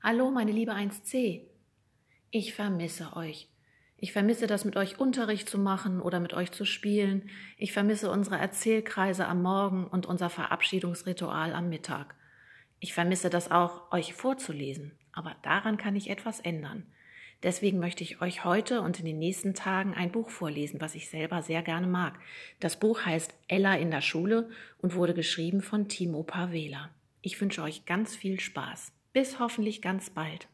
Hallo, meine liebe 1c. Ich vermisse euch. Ich vermisse das mit euch Unterricht zu machen oder mit euch zu spielen. Ich vermisse unsere Erzählkreise am Morgen und unser Verabschiedungsritual am Mittag. Ich vermisse das auch, euch vorzulesen. Aber daran kann ich etwas ändern. Deswegen möchte ich euch heute und in den nächsten Tagen ein Buch vorlesen, was ich selber sehr gerne mag. Das Buch heißt Ella in der Schule und wurde geschrieben von Timo Pavela. Ich wünsche euch ganz viel Spaß. Bis hoffentlich ganz bald.